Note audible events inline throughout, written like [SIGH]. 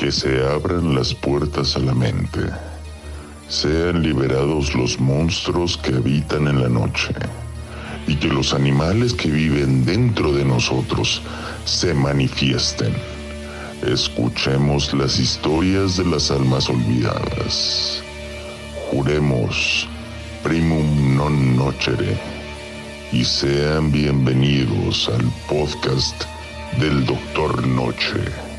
Que se abran las puertas a la mente. Sean liberados los monstruos que habitan en la noche. Y que los animales que viven dentro de nosotros se manifiesten. Escuchemos las historias de las almas olvidadas. Juremos primum non nocere y sean bienvenidos al podcast del Doctor Noche.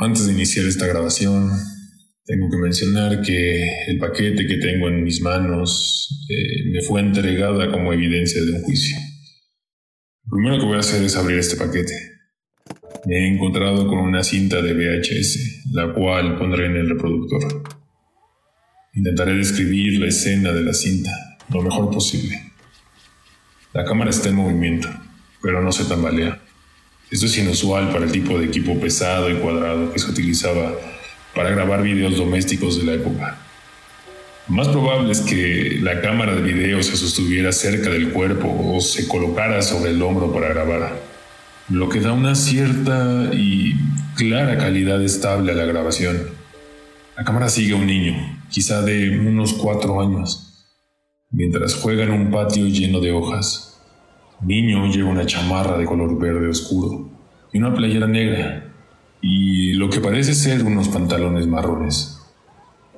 Antes de iniciar esta grabación, tengo que mencionar que el paquete que tengo en mis manos eh, me fue entregada como evidencia de un juicio. Lo primero que voy a hacer es abrir este paquete. Me he encontrado con una cinta de VHS, la cual pondré en el reproductor. Intentaré describir la escena de la cinta lo mejor posible. La cámara está en movimiento, pero no se tambalea. Esto es inusual para el tipo de equipo pesado y cuadrado que se utilizaba para grabar videos domésticos de la época. Más probable es que la cámara de video se sostuviera cerca del cuerpo o se colocara sobre el hombro para grabar, lo que da una cierta y clara calidad estable a la grabación. La cámara sigue a un niño, quizá de unos cuatro años, mientras juega en un patio lleno de hojas niño lleva una chamarra de color verde oscuro y una playera negra y lo que parece ser unos pantalones marrones.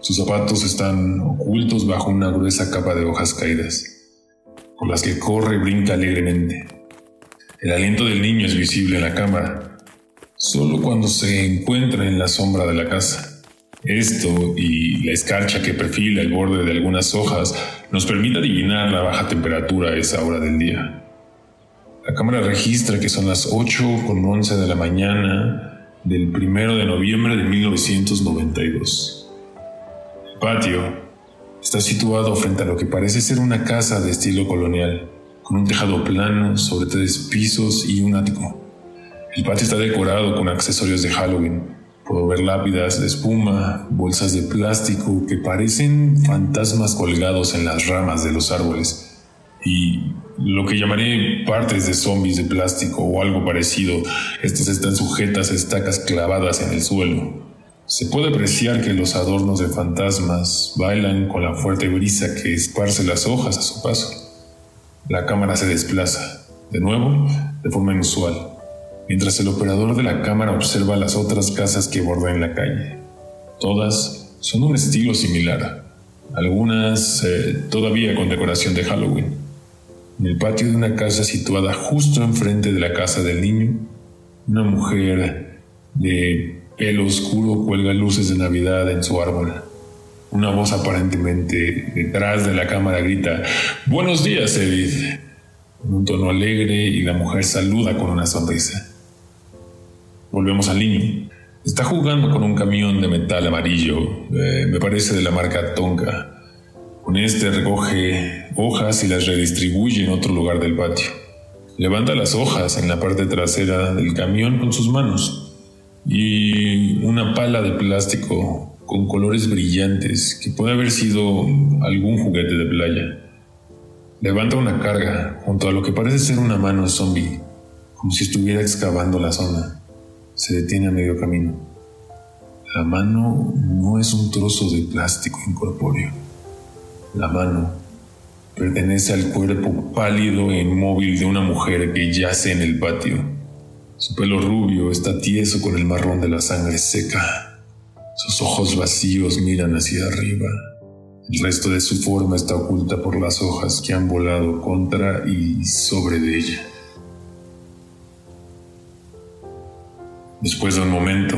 Sus zapatos están ocultos bajo una gruesa capa de hojas caídas, por las que corre y brinca alegremente. El aliento del niño es visible en la cámara, solo cuando se encuentra en la sombra de la casa. Esto y la escarcha que perfila el borde de algunas hojas nos permite adivinar la baja temperatura a esa hora del día. La cámara registra que son las 8 con 11 de la mañana del 1 de noviembre de 1992. El patio está situado frente a lo que parece ser una casa de estilo colonial, con un tejado plano sobre tres pisos y un ático. El patio está decorado con accesorios de Halloween. Puedo ver lápidas de espuma, bolsas de plástico que parecen fantasmas colgados en las ramas de los árboles y lo que llamaré partes de zombies de plástico o algo parecido. Estas están sujetas a estacas clavadas en el suelo. Se puede apreciar que los adornos de fantasmas bailan con la fuerte brisa que esparce las hojas a su paso. La cámara se desplaza, de nuevo, de forma inusual, mientras el operador de la cámara observa las otras casas que bordan la calle. Todas son un estilo similar, algunas eh, todavía con decoración de Halloween. En el patio de una casa situada justo enfrente de la casa del niño, una mujer de pelo oscuro cuelga luces de Navidad en su árbol. Una voz aparentemente detrás de la cámara grita, Buenos días, Edith, con un tono alegre y la mujer saluda con una sonrisa. Volvemos al niño. Está jugando con un camión de metal amarillo, eh, me parece de la marca Tonka. Con este recoge hojas y las redistribuye en otro lugar del patio. Levanta las hojas en la parte trasera del camión con sus manos y una pala de plástico con colores brillantes que puede haber sido algún juguete de playa. Levanta una carga junto a lo que parece ser una mano zombie, como si estuviera excavando la zona. Se detiene a medio camino. La mano no es un trozo de plástico incorpóreo. La mano pertenece al cuerpo pálido e inmóvil de una mujer que yace en el patio. Su pelo rubio está tieso con el marrón de la sangre seca. Sus ojos vacíos miran hacia arriba. El resto de su forma está oculta por las hojas que han volado contra y sobre ella. Después de un momento,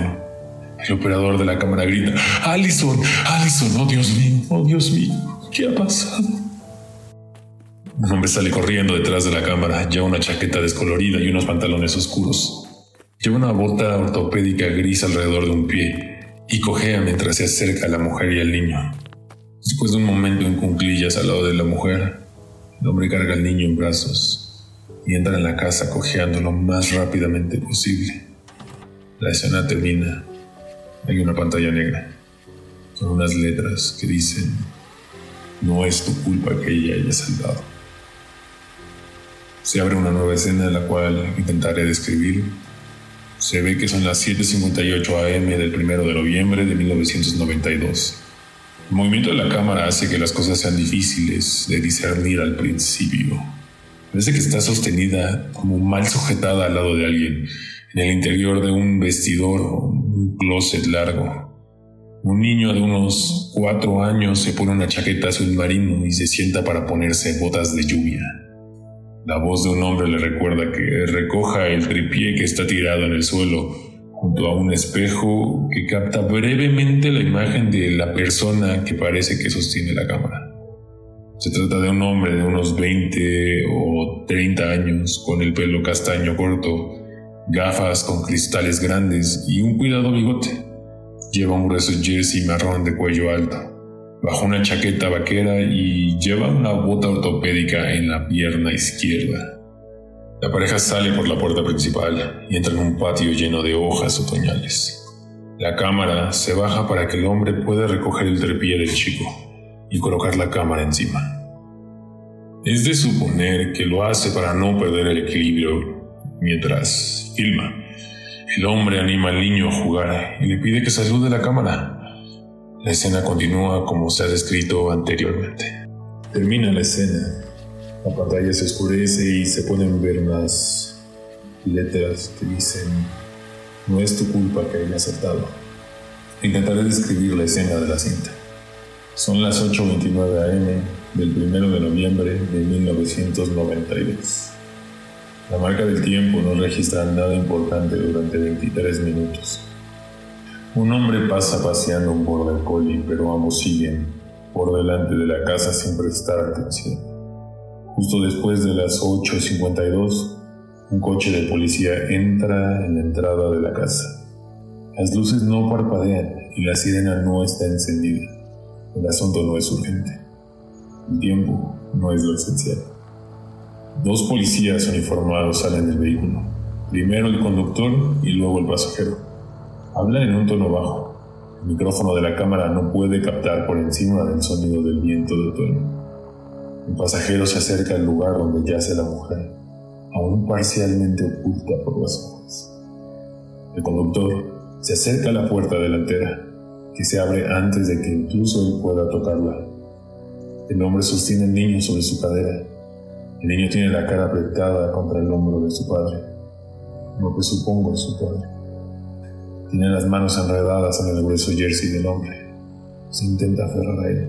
el operador de la cámara grita, Allison, Allison, oh Dios mío, oh Dios mío, ¿qué ha pasado? Un hombre sale corriendo detrás de la cámara, lleva una chaqueta descolorida y unos pantalones oscuros. Lleva una bota ortopédica gris alrededor de un pie y cojea mientras se acerca a la mujer y al niño. Después de un momento en cunclillas al lado de la mujer, el hombre carga al niño en brazos. y entra en la casa cojeando lo más rápidamente posible. La escena termina. Hay una pantalla negra con unas letras que dicen, no es tu culpa que ella haya saltado. Se abre una nueva escena la cual intentaré describir. Se ve que son las 7.58 am del 1 de noviembre de 1992. El movimiento de la cámara hace que las cosas sean difíciles de discernir al principio. Parece que está sostenida como mal sujetada al lado de alguien, en el interior de un vestidor o un closet largo. Un niño de unos cuatro años se pone una chaqueta azul marino y se sienta para ponerse botas de lluvia. La voz de un hombre le recuerda que recoja el tripié que está tirado en el suelo junto a un espejo que capta brevemente la imagen de la persona que parece que sostiene la cámara. Se trata de un hombre de unos 20 o 30 años con el pelo castaño corto, gafas con cristales grandes y un cuidado bigote. Lleva un grueso jersey marrón de cuello alto, bajo una chaqueta vaquera y lleva una bota ortopédica en la pierna izquierda. La pareja sale por la puerta principal y entra en un patio lleno de hojas otoñales. La cámara se baja para que el hombre pueda recoger el trepié del chico y colocar la cámara encima. Es de suponer que lo hace para no perder el equilibrio mientras filma. El hombre anima al niño a jugar y le pide que salude la cámara. La escena continúa como se ha descrito anteriormente. Termina la escena. La pantalla se oscurece y se pueden ver unas letras que dicen no es tu culpa que haya saltado. Intentaré describir la escena de la cinta. Son las 8.29 am del 1 de noviembre de 1992. La marca del tiempo no registra nada importante durante 23 minutos. Un hombre pasa paseando un border collie, pero ambos siguen por delante de la casa sin prestar atención. Justo después de las 8.52, un coche de policía entra en la entrada de la casa. Las luces no parpadean y la sirena no está encendida. El asunto no es urgente. El tiempo no es lo esencial. Dos policías uniformados salen del vehículo. Primero el conductor y luego el pasajero. Hablan en un tono bajo. El micrófono de la cámara no puede captar por encima del sonido del viento de otoño. El pasajero se acerca al lugar donde yace la mujer, aún parcialmente oculta por las hojas. El conductor se acerca a la puerta delantera que se abre antes de que incluso él pueda tocarla. El hombre sostiene al niño sobre su cadera. El niño tiene la cara apretada contra el hombro de su padre, lo que supongo es su padre. Tiene las manos enredadas en el grueso jersey del hombre. Se intenta aferrar a él.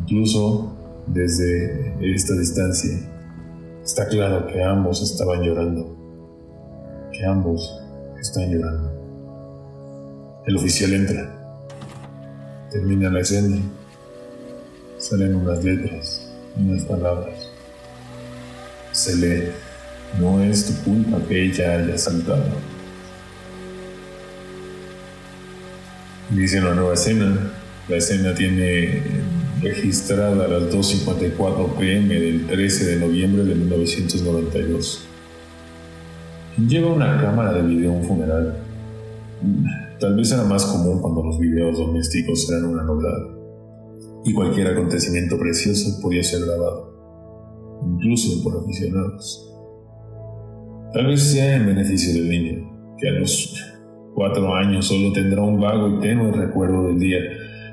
Incluso desde esta distancia, está claro que ambos estaban llorando. Que ambos están llorando. El oficial entra. Termina la escena. Salen unas letras, unas palabras. Se lee, no es tu culpa que ella haya saltado. Dice una nueva escena. La escena tiene registrada a las 2.54 pm del 13 de noviembre de 1992. Lleva una cámara de video un funeral. Tal vez era más común cuando los videos domésticos eran una novedad y cualquier acontecimiento precioso podía ser grabado, incluso por aficionados. Tal vez sea en beneficio del niño, que a los cuatro años solo tendrá un vago y tenue recuerdo del día,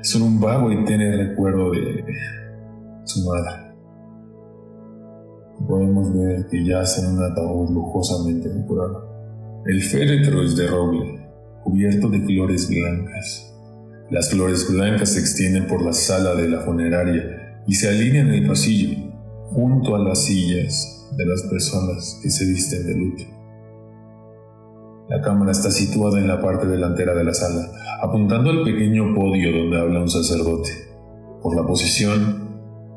solo un vago y tenue recuerdo de su madre. Podemos ver que yace en un ataúd lujosamente decorado. El féretro es de roble, cubierto de flores blancas. Las flores blancas se extienden por la sala de la funeraria y se alinean en el pasillo, junto a las sillas de las personas que se visten de luto. La cámara está situada en la parte delantera de la sala, apuntando al pequeño podio donde habla un sacerdote. Por la posición,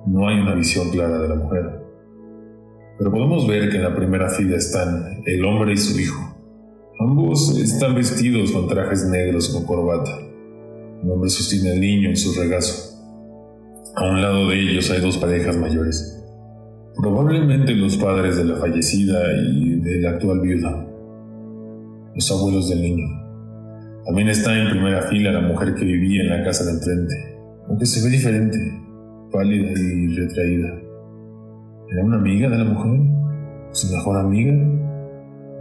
no hay una visión clara de la mujer. Pero podemos ver que en la primera fila están el hombre y su hijo, Ambos están vestidos con trajes negros con corbata. Un hombre sostiene al niño en su regazo. A un lado de ellos hay dos parejas mayores. Probablemente los padres de la fallecida y de la actual viuda. Los abuelos del niño. También está en primera fila la mujer que vivía en la casa de enfrente, aunque se ve diferente, pálida y retraída. ¿Era una amiga de la mujer? ¿Su mejor amiga?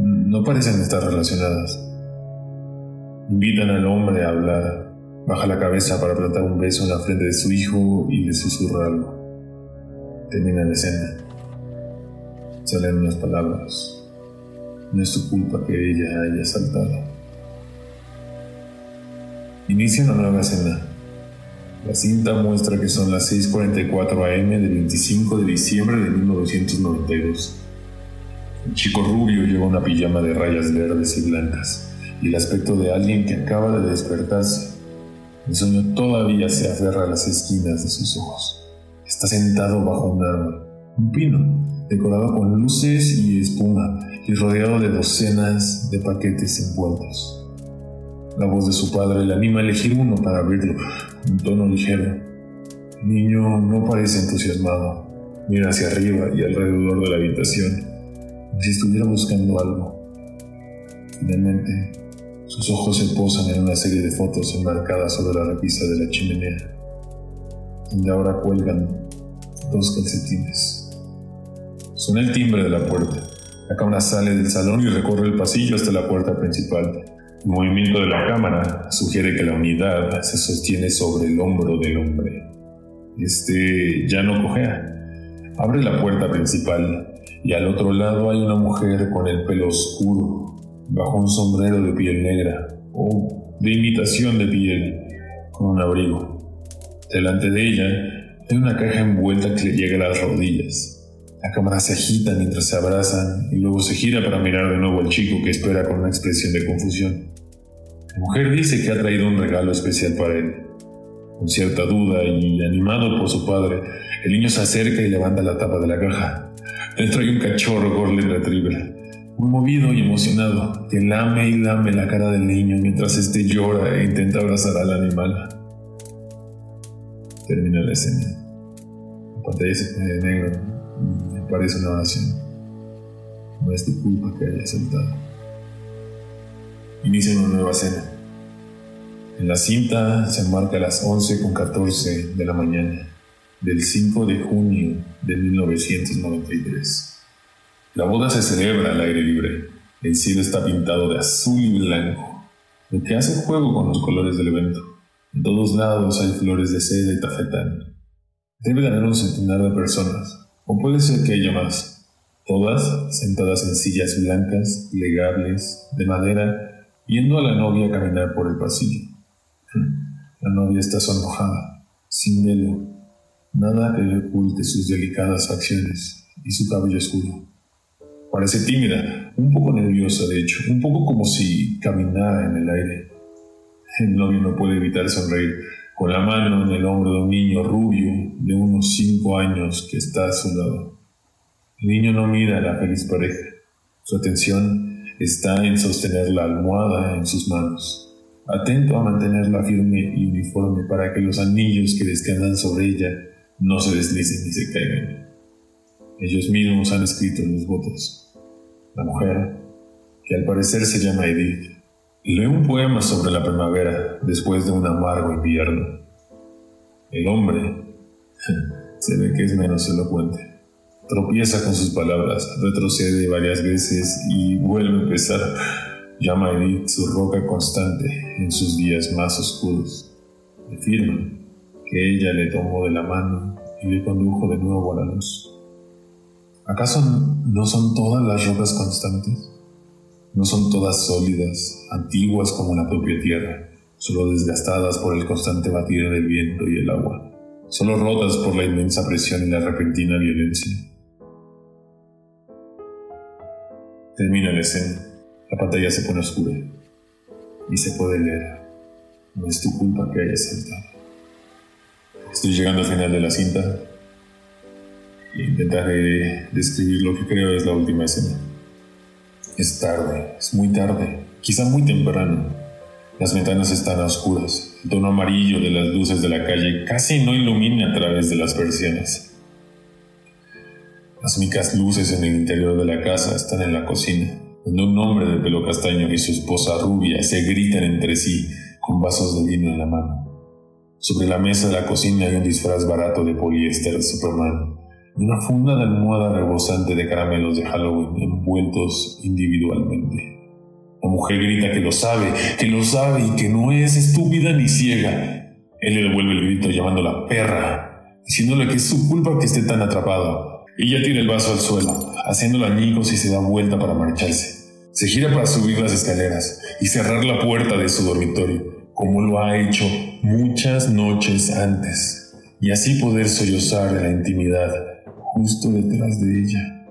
No parecen estar relacionadas. Invitan al hombre a hablar. Baja la cabeza para plantar un beso en la frente de su hijo y le susurra algo. Termina la escena. Salen unas palabras. No es tu culpa que ella haya saltado. Inicia una nueva escena. La cinta muestra que son las 6.44 am del 25 de diciembre de 1992. El chico rubio lleva una pijama de rayas verdes y blancas y el aspecto de alguien que acaba de despertarse. El sueño todavía se aferra a las esquinas de sus ojos. Está sentado bajo un árbol, un pino, decorado con luces y espuma y rodeado de docenas de paquetes envueltos. La voz de su padre le anima a elegir uno para abrirlo, un tono ligero. El niño no parece entusiasmado. Mira hacia arriba y alrededor de la habitación si estuviera buscando algo. Finalmente, sus ojos se posan en una serie de fotos enmarcadas sobre la repisa de la chimenea, donde ahora cuelgan dos calcetines. Suena el timbre de la puerta. La cámara sale del salón y recorre el pasillo hasta la puerta principal. El movimiento de la cámara sugiere que la unidad se sostiene sobre el hombro del hombre. Este ya no cojea. Abre la puerta principal y al otro lado hay una mujer con el pelo oscuro, bajo un sombrero de piel negra, o de imitación de piel, con un abrigo. Delante de ella hay una caja envuelta que le llega a las rodillas. La cámara se agita mientras se abrazan y luego se gira para mirar de nuevo al chico que espera con una expresión de confusión. La mujer dice que ha traído un regalo especial para él. Con cierta duda y animado por su padre, el niño se acerca y levanta la tapa de la caja. Dentro hay un cachorro Golden Retriever, muy movido y emocionado, que lame y lame la cara del niño mientras este llora e intenta abrazar al animal. Termina la escena. La pantalla se pone de negro y aparece una oración. No es tu culpa que haya saltado. Inicia una nueva escena. En la cinta se marca las 11 con 14 de la mañana del 5 de junio de 1993. La boda se celebra al aire libre. El cielo está pintado de azul y blanco, lo que hace juego con los colores del evento. En todos lados hay flores de seda y tafetán. Debe de haber un centenar de personas, o puede ser que haya más, todas sentadas en sillas blancas, plegables, de madera, viendo a la novia caminar por el pasillo. La novia está sonrojada, sin velo, Nada que le oculte sus delicadas facciones y su cabello oscuro. Parece tímida, un poco nerviosa de hecho, un poco como si caminara en el aire. El novio no puede evitar sonreír, con la mano en el hombro de un niño rubio de unos cinco años que está a su lado. El niño no mira a la feliz pareja. Su atención está en sostener la almohada en sus manos, atento a mantenerla firme y uniforme para que los anillos que descansan sobre ella no se deslicen ni se caigan. Ellos mismos han escrito los votos. La mujer, que al parecer se llama Edith, lee un poema sobre la primavera después de un amargo invierno. El hombre [LAUGHS] se ve que es menos elocuente. Tropieza con sus palabras, retrocede varias veces y vuelve a empezar. Llama a Edith su roca constante en sus días más oscuros. Afirma que ella le tomó de la mano y le condujo de nuevo a la luz. ¿Acaso no son todas las rocas constantes? ¿No son todas sólidas, antiguas como la propia tierra, solo desgastadas por el constante batir del viento y el agua, solo rotas por la inmensa presión y la repentina violencia? Termina la escena. La pantalla se pone oscura y se puede leer. No es tu culpa que hayas saltado. Estoy llegando al final de la cinta e intentaré describir lo que creo es la última escena. Es tarde, es muy tarde, quizá muy temprano. Las ventanas están oscuras. El tono amarillo de las luces de la calle casi no ilumina a través de las persianas. Las únicas luces en el interior de la casa están en la cocina, donde un hombre de pelo castaño y su esposa rubia se gritan entre sí con vasos de vino en la mano. Sobre la mesa de la cocina hay un disfraz barato de poliéster de Superman una funda de almohada rebosante de caramelos de Halloween envueltos individualmente. La mujer grita que lo sabe, que lo sabe y que no es estúpida ni ciega. Él le devuelve el grito llamándola perra, diciéndole que es su culpa que esté tan atrapado. Ella tira el vaso al suelo, haciéndolo añicos y se da vuelta para marcharse. Se gira para subir las escaleras y cerrar la puerta de su dormitorio como lo ha hecho muchas noches antes, y así poder sollozar en la intimidad justo detrás de ella.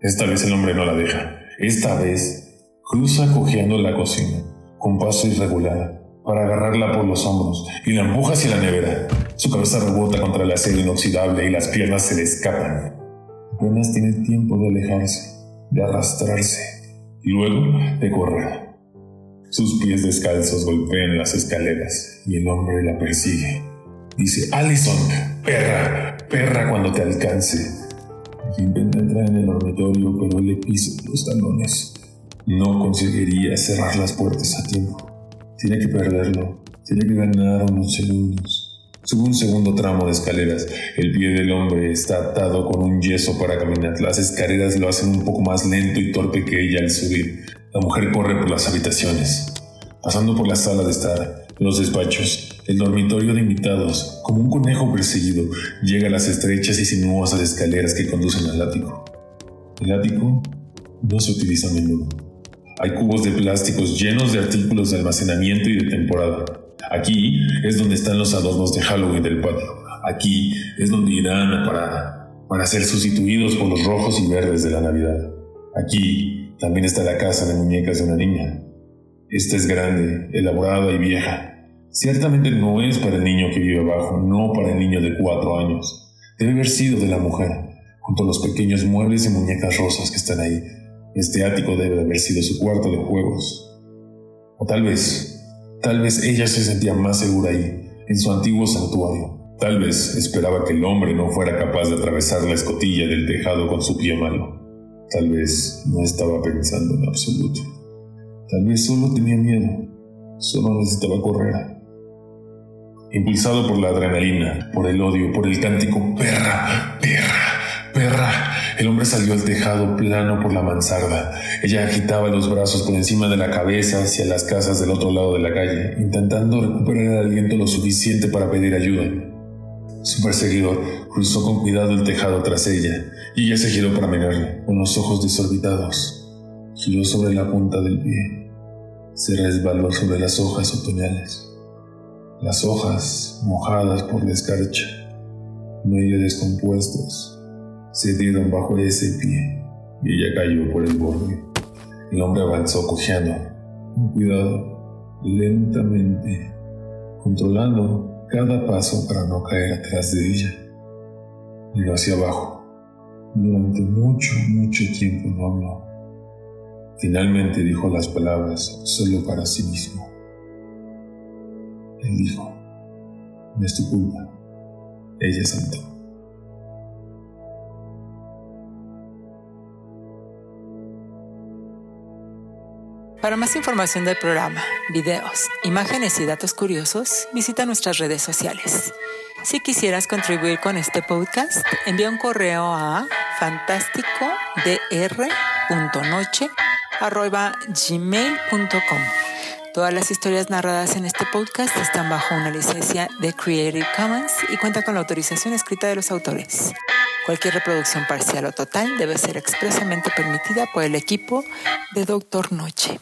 Esta vez el hombre no la deja. Esta vez cruza cojeando la cocina, con paso irregular, para agarrarla por los hombros y la empuja hacia la nevera. Su cabeza rebota contra el acero inoxidable y las piernas se le escapan. Apenas tiene tiempo de alejarse, de arrastrarse y luego de correr. Sus pies descalzos golpean las escaleras y el hombre la persigue. Dice, Allison, perra, perra cuando te alcance. Intenta entrar en el dormitorio, pero le pisa los talones. No conseguiría cerrar las puertas a tiempo. Tiene que perderlo. Tiene que ganar unos segundos. Sube un segundo tramo de escaleras. El pie del hombre está atado con un yeso para caminar. Las escaleras lo hacen un poco más lento y torpe que ella al subir. La mujer corre por las habitaciones, pasando por la sala de estar, los despachos, el dormitorio de invitados, como un conejo perseguido, llega a las estrechas y sinuosas escaleras que conducen al ático. El ático no se utiliza a menudo. Hay cubos de plásticos llenos de artículos de almacenamiento y de temporada. Aquí es donde están los adornos de Halloween del patio. Aquí es donde irán a parar para ser sustituidos por los rojos y verdes de la Navidad. Aquí también está la casa de muñecas de una niña. Esta es grande, elaborada y vieja. Ciertamente no es para el niño que vive abajo, no para el niño de cuatro años. Debe haber sido de la mujer, junto a los pequeños muebles y muñecas rosas que están ahí. Este ático debe haber sido su cuarto de juegos. O tal vez, tal vez ella se sentía más segura ahí, en su antiguo santuario. Tal vez esperaba que el hombre no fuera capaz de atravesar la escotilla del tejado con su pie malo. Tal vez no estaba pensando en absoluto. Tal vez solo tenía miedo. Solo necesitaba correr. Impulsado por la adrenalina, por el odio, por el cántico perra, perra, perra, el hombre salió al tejado plano por la mansarda. Ella agitaba los brazos por encima de la cabeza hacia las casas del otro lado de la calle, intentando recuperar el aliento lo suficiente para pedir ayuda. Su perseguidor cruzó con cuidado el tejado tras ella y ella se giró para mirarle, con los ojos desorbitados. Giró sobre la punta del pie. Se resbaló sobre las hojas otoñales. Las hojas, mojadas por la escarcha, medio descompuestas, se dieron bajo ese pie y ella cayó por el borde. El hombre avanzó cojeando, con cuidado, lentamente, controlando cada paso para no caer atrás de ella. Miró hacia abajo. Durante mucho, mucho tiempo no habló. Finalmente dijo las palabras solo para sí mismo. Él dijo, no es. Ella saltó. Para más información del programa, videos, imágenes y datos curiosos, visita nuestras redes sociales. Si quisieras contribuir con este podcast, envía un correo a fantásticodr.noche.gmail.com Todas las historias narradas en este podcast están bajo una licencia de Creative Commons y cuentan con la autorización escrita de los autores. Cualquier reproducción parcial o total debe ser expresamente permitida por el equipo de Doctor Noche.